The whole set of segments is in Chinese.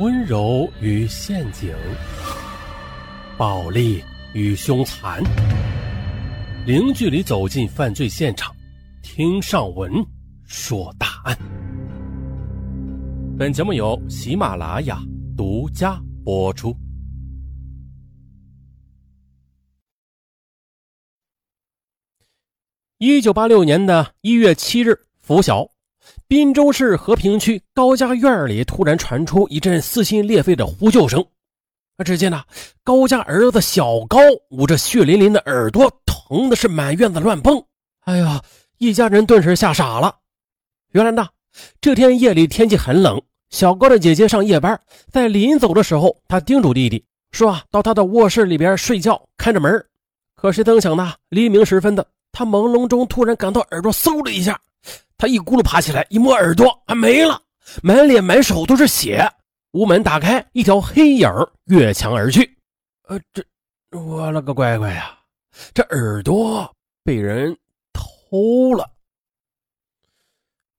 温柔与陷阱，暴力与凶残，零距离走进犯罪现场，听上文说大案。本节目由喜马拉雅独家播出。一九八六年的一月七日拂晓。滨州市和平区高家院里突然传出一阵撕心裂肺的呼救声。啊，只见呢，高家儿子小高捂着血淋淋的耳朵，疼的是满院子乱蹦。哎呀，一家人顿时吓傻了。原来呢，这天夜里天气很冷，小高的姐姐上夜班，在临走的时候，她叮嘱弟弟说啊，到他的卧室里边睡觉，开着门。可谁曾想呢，黎明时分的，他朦胧中突然感到耳朵嗖的一下。他一咕噜爬起来，一摸耳朵，啊，没了，满脸满手都是血。屋门打开，一条黑影越墙而去。呃，这，我了个乖乖呀！这耳朵被人偷了。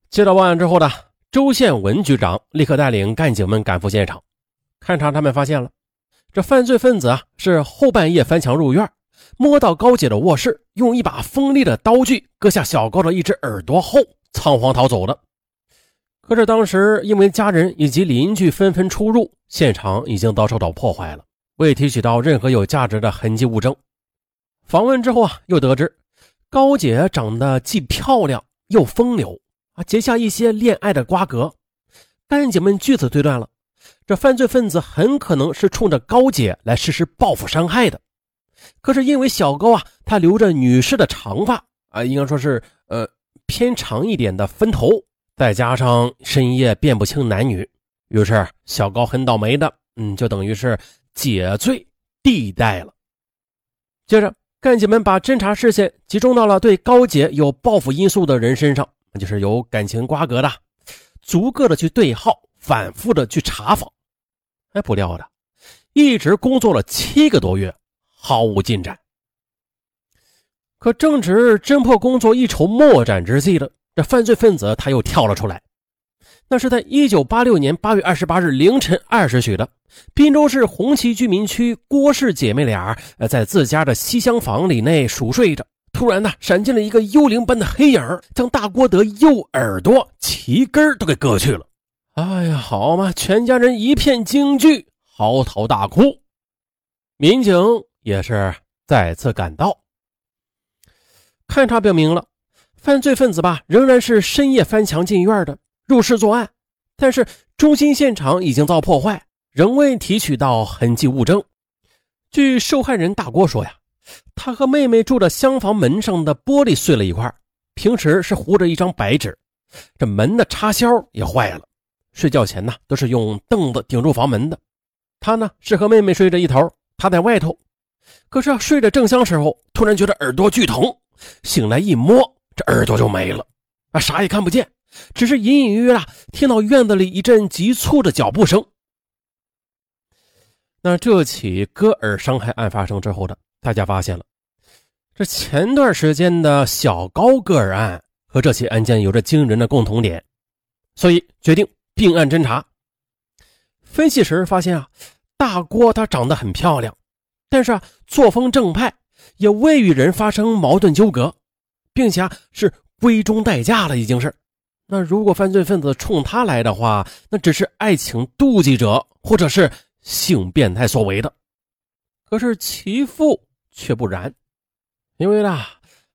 接到报案之后呢周宪文局长立刻带领干警们赶赴现场勘查，他们发现了这犯罪分子啊是后半夜翻墙入院，摸到高姐的卧室，用一把锋利的刀具割下小高的一只耳朵后。仓皇逃走了。可是当时因为家人以及邻居纷纷出入，现场已经遭受到破坏了，未提取到任何有价值的痕迹物证。访问之后啊，又得知高姐长得既漂亮又风流啊，结下一些恋爱的瓜葛。干警们据此推断了，这犯罪分子很可能是冲着高姐来实施报复伤害的。可是因为小高啊，他留着女士的长发啊，应该说是呃。偏长一点的分头，再加上深夜辨不清男女，于是小高很倒霉的，嗯，就等于是解罪地带了。接着，干警们把侦查视线集中到了对高姐有报复因素的人身上，那就是有感情瓜葛的，逐个的去对号，反复的去查访。哎，不料的，一直工作了七个多月，毫无进展。可正值侦破工作一筹莫展之际了，这犯罪分子他又跳了出来。那是在一九八六年八月二十八日凌晨二时许的，滨州市红旗居民区郭氏姐妹俩在自家的西厢房里内熟睡着，突然呢，闪进了一个幽灵般的黑影，将大郭德右耳朵齐根都给割去了。哎呀，好嘛，全家人一片惊惧，嚎啕大哭。民警也是再次赶到。勘查表明了，犯罪分子吧仍然是深夜翻墙进院的，入室作案。但是中心现场已经遭破坏，仍未提取到痕迹物证。据受害人大郭说呀，他和妹妹住的厢房门上的玻璃碎了一块，平时是糊着一张白纸，这门的插销也坏了。睡觉前呢都是用凳子顶住房门的。他呢是和妹妹睡着一头，他在外头。可是睡得正香时候，突然觉得耳朵剧疼。醒来一摸，这耳朵就没了，啊，啥也看不见，只是隐隐约约啊听到院子里一阵急促的脚步声。那这起割耳伤害案发生之后的，大家发现了，这前段时间的小高割耳案和这起案件有着惊人的共同点，所以决定并案侦查。分析时发现啊，大郭她长得很漂亮，但是啊作风正派。也未与人发生矛盾纠葛，并且是闺中待嫁了，已经是。那如果犯罪分子冲他来的话，那只是爱情妒忌者或者是性变态所为的。可是其父却不然，因为呢，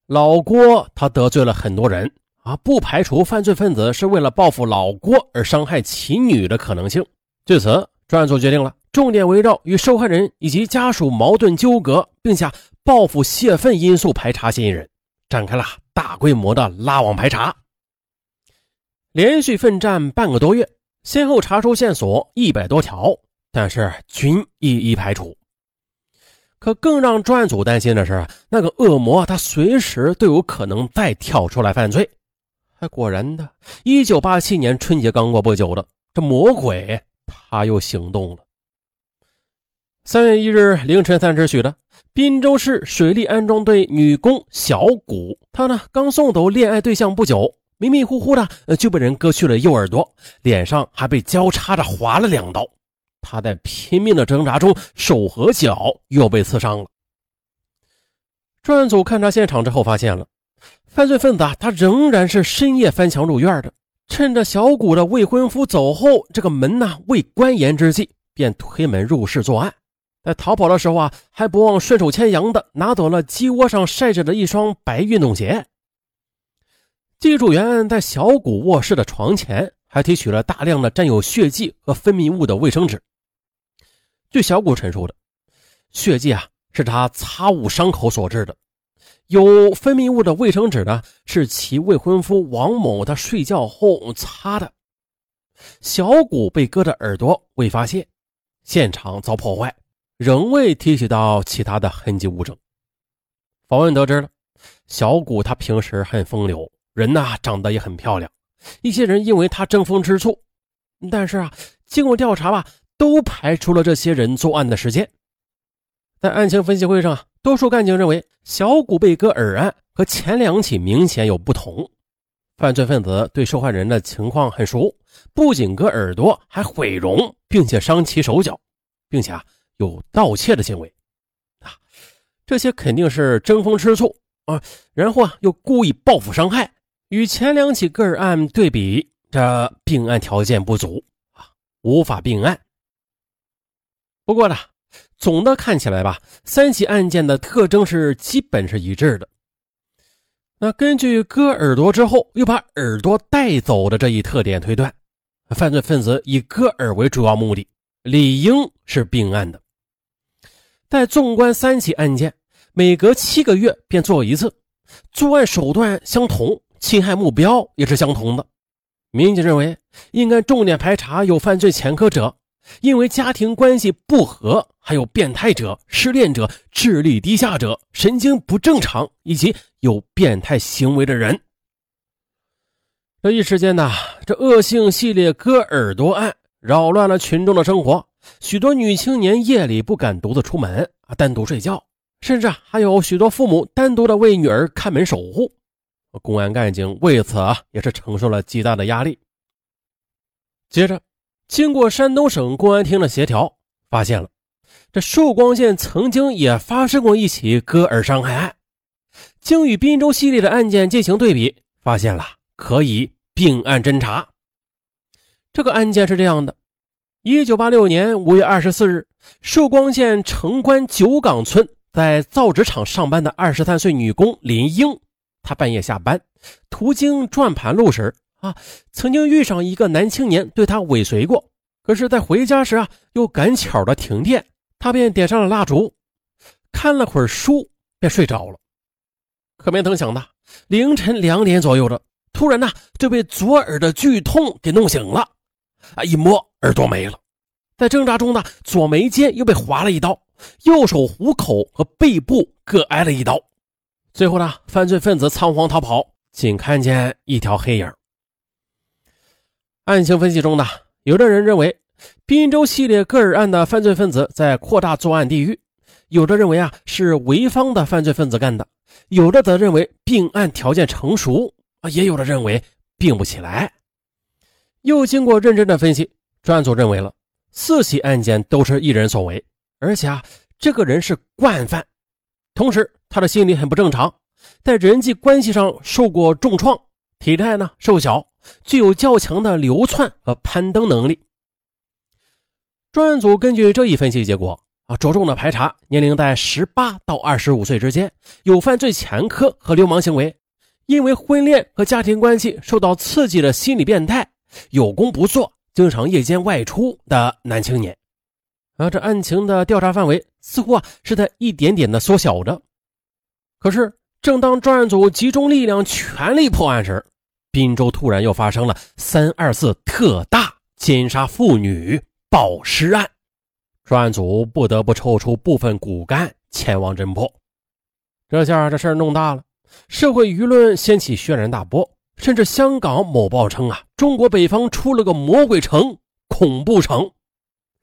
老郭他得罪了很多人啊，不排除犯罪分子是为了报复老郭而伤害其女的可能性。据此，专案组决定了，重点围绕与受害人以及家属矛盾纠葛，并且。报复泄愤因素排查嫌疑人，展开了大规模的拉网排查。连续奋战半个多月，先后查出线索一百多条，但是均一一排除。可更让专案组担心的是，那个恶魔他随时都有可能再跳出来犯罪。哎果然的，一九八七年春节刚过不久的，这魔鬼他又行动了。三月一日凌晨三时许的。滨州市水利安装队女工小谷，她呢刚送走恋爱对象不久，迷迷糊糊的就被人割去了右耳朵，脸上还被交叉着划了两刀。他在拼命的挣扎中，手和脚又被刺伤了。专案组勘察现场之后，发现了犯罪分子啊，他仍然是深夜翻墙入院的。趁着小谷的未婚夫走后，这个门呢未关严之际，便推门入室作案。在逃跑的时候啊，还不忘顺手牵羊的拿走了鸡窝上晒着的一双白运动鞋。技术员在小谷卧室的床前还提取了大量的沾有血迹和分泌物的卫生纸。据小谷陈述的，血迹啊是他擦捂伤口所致的。有分泌物的卫生纸呢，是其未婚夫王某他睡觉后擦的。小谷被割的耳朵未发现，现场遭破坏，仍未提取到其他的痕迹物证。访问得知了，小谷他平时很风流，人呐长得也很漂亮，一些人因为他争风吃醋，但是啊，经过调查吧，都排除了这些人作案的时间。在案情分析会上啊。多数干警认为，小谷被割耳案和前两起明显有不同。犯罪分子对受害人的情况很熟，不仅割耳朵，还毁容，并且伤其手脚，并且啊有盗窃的行为。啊，这些肯定是争风吃醋啊，然后啊又故意报复伤害。与前两起割耳案对比，这并案条件不足啊，无法并案。不过呢。总的看起来吧，三起案件的特征是基本是一致的。那根据割耳朵之后又把耳朵带走的这一特点推断，犯罪分子以割耳为主要目的，理应是并案的。但纵观三起案件，每隔七个月便做一次，作案手段相同，侵害目标也是相同的。民警认为，应该重点排查有犯罪前科者。因为家庭关系不和，还有变态者、失恋者、智力低下者、神经不正常以及有变态行为的人。这一时间呢，这恶性系列割耳朵案扰乱了群众的生活，许多女青年夜里不敢独自出门啊，单独睡觉，甚至还有许多父母单独的为女儿看门守护。公安干警为此啊，也是承受了极大的压力。接着。经过山东省公安厅的协调，发现了这寿光县曾经也发生过一起割耳伤害案。经与滨州系列的案件进行对比，发现了可以并案侦查。这个案件是这样的：一九八六年五月二十四日，寿光县城关九岗村在造纸厂上班的二十三岁女工林英，她半夜下班，途经转盘路时。啊，曾经遇上一个男青年对他尾随过，可是，在回家时啊，又赶巧的停电，他便点上了蜡烛，看了会儿书，便睡着了。可没曾想的，凌晨两点左右的，突然呢，就被左耳的剧痛给弄醒了。啊，一摸耳朵没了，在挣扎中呢，左眉间又被划了一刀，右手虎口和背部各挨了一刀。最后呢，犯罪分子仓皇逃跑，仅看见一条黑影。案情分析中呢，有的人认为滨州系列割耳案的犯罪分子在扩大作案地域，有的认为啊是潍坊的犯罪分子干的，有的则认为并案条件成熟啊，也有的认为并不起来。又经过认真的分析，专案组认为了四起案件都是一人所为，而且啊这个人是惯犯，同时他的心理很不正常，在人际关系上受过重创，体态呢瘦小。具有较强的流窜和攀登能力。专案组根据这一分析结果啊，着重的排查年龄在十八到二十五岁之间，有犯罪前科和流氓行为，因为婚恋和家庭关系受到刺激的心理变态，有功不做，经常夜间外出的男青年。啊，这案情的调查范围似乎啊是在一点点的缩小着。可是，正当专案组集中力量全力破案时，滨州突然又发生了三二四特大奸杀妇女暴尸案，专案组不得不抽出部分骨干前往侦破。这下这事儿弄大了，社会舆论掀起轩然大波，甚至香港某报称啊，中国北方出了个魔鬼城、恐怖城。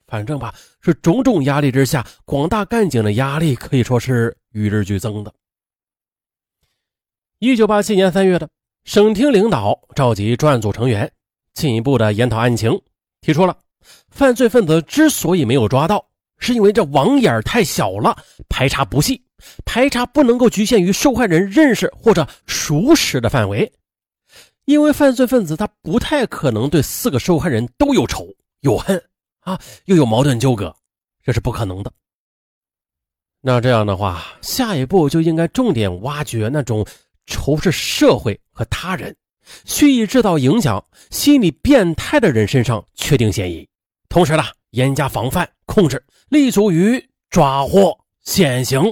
反正吧，是种种压力之下，广大干警的压力可以说是与日俱增的。一九八七年三月的。省厅领导召集专案组成员，进一步的研讨案情，提出了犯罪分子之所以没有抓到，是因为这网眼太小了，排查不细，排查不能够局限于受害人认识或者熟识的范围。因为犯罪分子他不太可能对四个受害人都有仇有恨啊，又有矛盾纠葛，这是不可能的。那这样的话，下一步就应该重点挖掘那种仇视社会和他人、蓄意制造影响、心理变态的人身上确定嫌疑，同时呢，严加防范控制，立足于抓获现行。